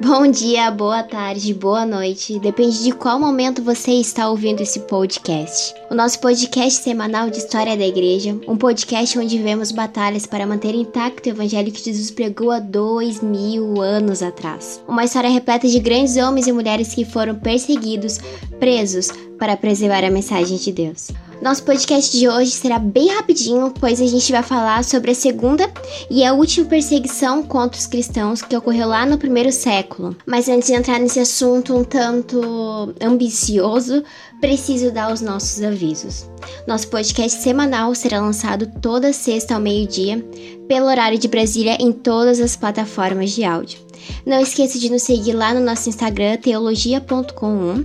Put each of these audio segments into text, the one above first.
Bom dia, boa tarde, boa noite. Depende de qual momento você está ouvindo esse podcast. O nosso podcast semanal de História da Igreja, um podcast onde vemos batalhas para manter intacto o evangelho que Jesus pregou há dois mil anos atrás. Uma história repleta de grandes homens e mulheres que foram perseguidos, presos, para preservar a mensagem de Deus. Nosso podcast de hoje será bem rapidinho, pois a gente vai falar sobre a segunda e a última perseguição contra os cristãos que ocorreu lá no primeiro século. Mas antes de entrar nesse assunto um tanto ambicioso, preciso dar os nossos avisos. Nosso podcast semanal será lançado toda sexta ao meio-dia, pelo horário de Brasília, em todas as plataformas de áudio. Não esqueça de nos seguir lá no nosso Instagram, teologia.com.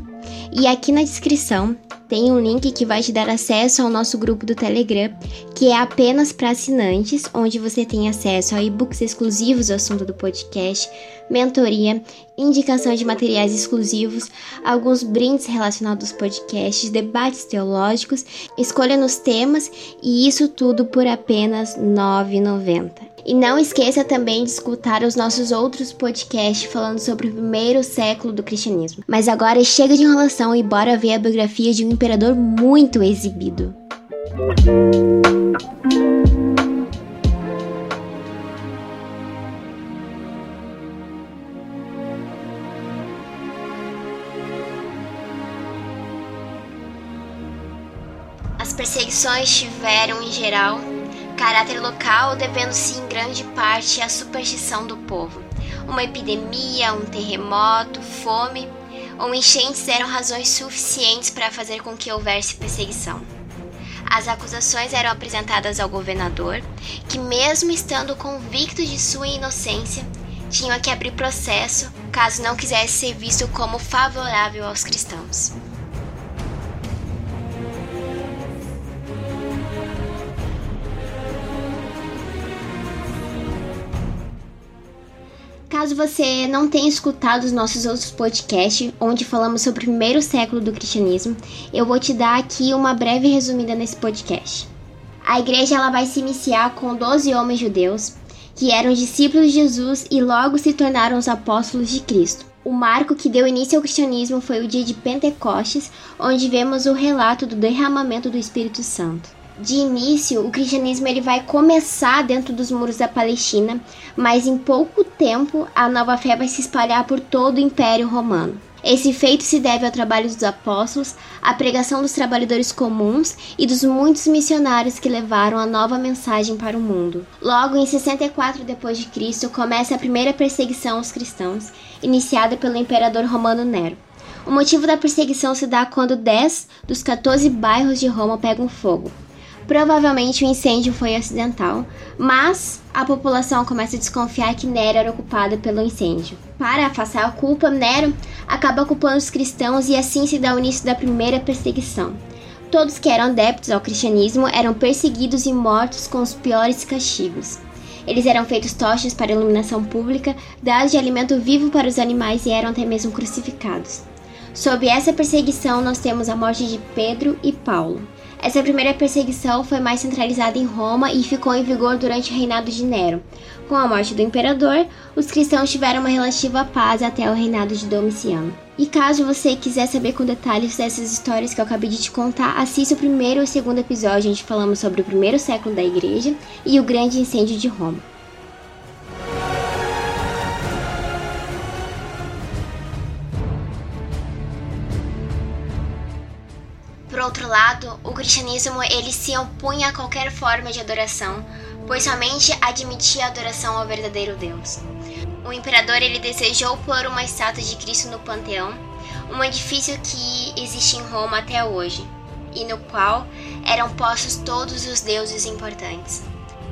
E aqui na descrição tem um link que vai te dar acesso ao nosso grupo do Telegram, que é apenas para assinantes, onde você tem acesso a e-books exclusivos do assunto do podcast, mentoria, indicação de materiais exclusivos, alguns brindes relacionados aos podcasts, debates teológicos, escolha nos temas e isso tudo por apenas R$ 9,90. E não esqueça também de escutar os nossos outros podcasts falando sobre o primeiro século do cristianismo. Mas agora chega de enrolação e bora ver a biografia de um imperador muito exibido. As perseguições tiveram, em geral, caráter local, devendo-se em grande parte à superstição do povo. Uma epidemia, um terremoto, fome ou enchentes eram razões suficientes para fazer com que houvesse perseguição. As acusações eram apresentadas ao governador, que, mesmo estando convicto de sua inocência, tinha que abrir processo caso não quisesse ser visto como favorável aos cristãos. Caso você não tenha escutado os nossos outros podcasts, onde falamos sobre o primeiro século do cristianismo, eu vou te dar aqui uma breve resumida nesse podcast. A igreja ela vai se iniciar com 12 homens judeus, que eram discípulos de Jesus e logo se tornaram os apóstolos de Cristo. O marco que deu início ao cristianismo foi o dia de Pentecostes, onde vemos o relato do derramamento do Espírito Santo de início, o cristianismo ele vai começar dentro dos muros da Palestina, mas em pouco tempo a nova fé vai se espalhar por todo o Império Romano. Esse feito se deve ao trabalho dos apóstolos, à pregação dos trabalhadores comuns e dos muitos missionários que levaram a nova mensagem para o mundo. Logo em 64 d.C. começa a primeira perseguição aos cristãos, iniciada pelo imperador romano Nero. O motivo da perseguição se dá quando 10 dos 14 bairros de Roma pegam fogo. Provavelmente o incêndio foi acidental, mas a população começa a desconfiar que Nero era ocupado pelo incêndio. Para afastar a culpa, Nero acaba culpando os cristãos e assim se dá o início da primeira perseguição. Todos que eram adeptos ao cristianismo eram perseguidos e mortos com os piores castigos. Eles eram feitos tochas para iluminação pública, dados de alimento vivo para os animais e eram até mesmo crucificados. Sob essa perseguição, nós temos a morte de Pedro e Paulo. Essa primeira perseguição foi mais centralizada em Roma e ficou em vigor durante o reinado de Nero. Com a morte do imperador, os cristãos tiveram uma relativa paz até o reinado de Domiciano. E caso você quiser saber com detalhes dessas histórias que eu acabei de te contar, assista o primeiro e o segundo episódio, onde falamos sobre o primeiro século da igreja e o grande incêndio de Roma. Outro lado, o cristianismo ele se opunha a qualquer forma de adoração, pois somente admitia a adoração ao verdadeiro Deus. O imperador ele desejou pôr uma estátua de Cristo no Panteão, um edifício que existe em Roma até hoje, e no qual eram postos todos os deuses importantes.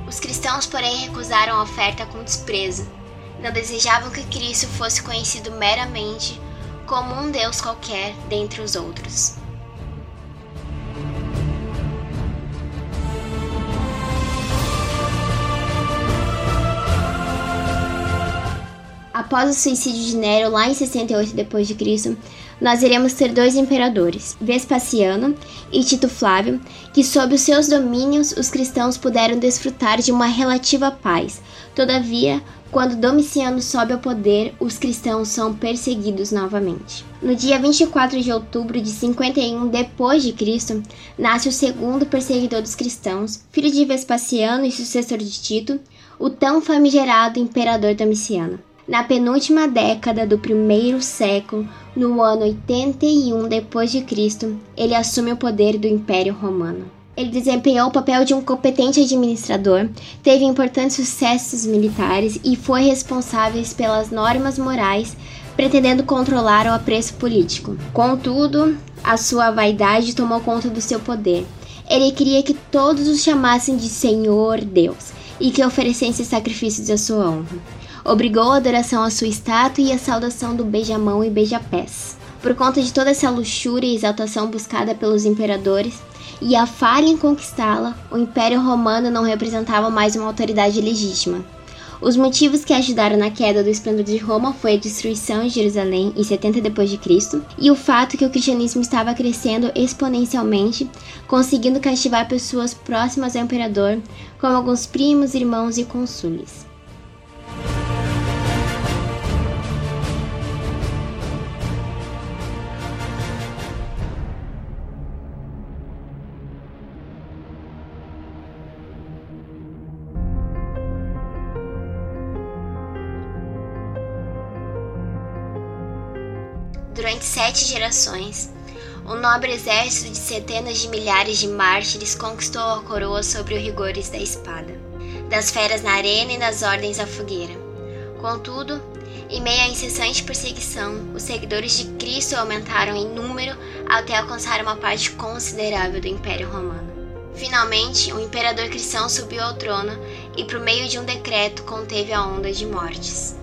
Os cristãos, porém, recusaram a oferta com desprezo. Não desejavam que Cristo fosse conhecido meramente como um Deus qualquer dentre os outros. Após o suicídio de Nero lá em 68 d.C., nós iremos ter dois imperadores, Vespasiano e Tito Flávio, que sob os seus domínios os cristãos puderam desfrutar de uma relativa paz. Todavia, quando Domiciano sobe ao poder, os cristãos são perseguidos novamente. No dia 24 de outubro de 51 depois de Cristo, nasce o segundo perseguidor dos cristãos, filho de Vespasiano e sucessor de Tito, o tão famigerado imperador Domiciano. Na penúltima década do primeiro século, no ano 81 d.C., ele assume o poder do Império Romano. Ele desempenhou o papel de um competente administrador, teve importantes sucessos militares e foi responsável pelas normas morais, pretendendo controlar o apreço político. Contudo, a sua vaidade tomou conta do seu poder. Ele queria que todos o chamassem de Senhor Deus e que oferecessem sacrifícios à sua honra obrigou a adoração à sua estátua e a saudação do beijamão e beijapés. Por conta de toda essa luxúria e exaltação buscada pelos imperadores e a falha em conquistá-la, o Império Romano não representava mais uma autoridade legítima. Os motivos que ajudaram na queda do esplendor de Roma foi a destruição de Jerusalém em 70 d.C. e o fato que o cristianismo estava crescendo exponencialmente, conseguindo cativar pessoas próximas ao imperador, como alguns primos, irmãos e consúles. Durante sete gerações, um nobre exército de centenas de milhares de mártires conquistou a coroa sobre os rigores da espada, das feras na arena e das ordens à fogueira. Contudo, em meio à incessante perseguição, os seguidores de Cristo aumentaram em número até alcançar uma parte considerável do Império Romano. Finalmente, o imperador cristão subiu ao trono e, por meio de um decreto, conteve a onda de mortes.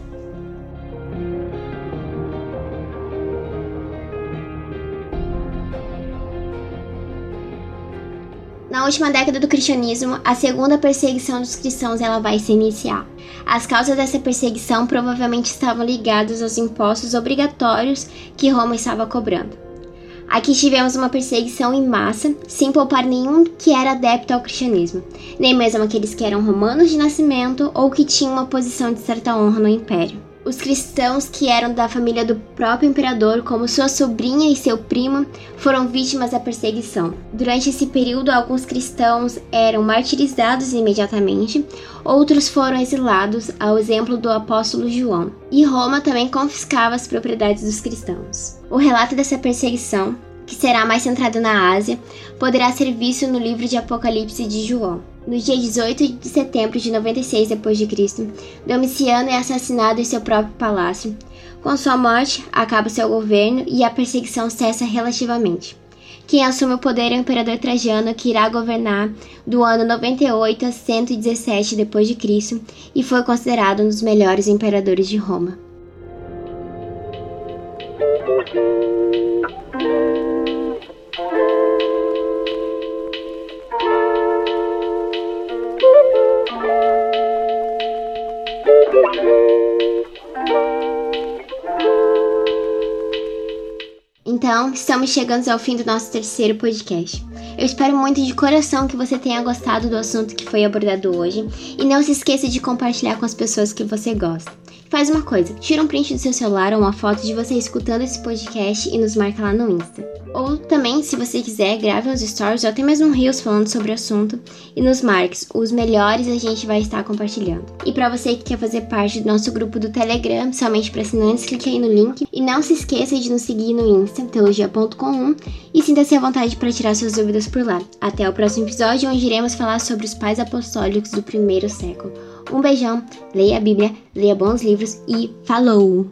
Na última década do cristianismo, a segunda perseguição dos cristãos ela vai se iniciar. As causas dessa perseguição provavelmente estavam ligadas aos impostos obrigatórios que Roma estava cobrando. Aqui tivemos uma perseguição em massa, sem poupar nenhum que era adepto ao cristianismo, nem mesmo aqueles que eram romanos de nascimento ou que tinham uma posição de certa honra no império. Os cristãos que eram da família do próprio imperador, como sua sobrinha e seu primo, foram vítimas da perseguição. Durante esse período, alguns cristãos eram martirizados imediatamente, outros foram exilados, ao exemplo do apóstolo João. E Roma também confiscava as propriedades dos cristãos. O relato dessa perseguição que será mais centrado na Ásia, poderá ser visto no livro de Apocalipse de João. No dia 18 de setembro de 96 d.C., Domiciano é assassinado em seu próprio palácio. Com sua morte, acaba seu governo e a perseguição cessa relativamente. Quem assume o poder é o imperador Trajano, que irá governar do ano 98 a 117 d.C. e foi considerado um dos melhores imperadores de Roma. Então, estamos chegando ao fim do nosso terceiro podcast. Eu espero muito de coração que você tenha gostado do assunto que foi abordado hoje e não se esqueça de compartilhar com as pessoas que você gosta. Faz uma coisa, tira um print do seu celular ou uma foto de você escutando esse podcast e nos marca lá no Insta. Ou também, se você quiser, grave uns stories ou até mesmo um reels falando sobre o assunto e nos marques. Os melhores a gente vai estar compartilhando. E para você que quer fazer parte do nosso grupo do Telegram, somente para assinantes, clique aí no link. E não se esqueça de nos seguir no Insta, teologia.com e sinta-se à vontade para tirar suas dúvidas por lá. Até o próximo episódio, onde iremos falar sobre os pais apostólicos do primeiro século. Um beijão, leia a Bíblia, leia bons livros e falou!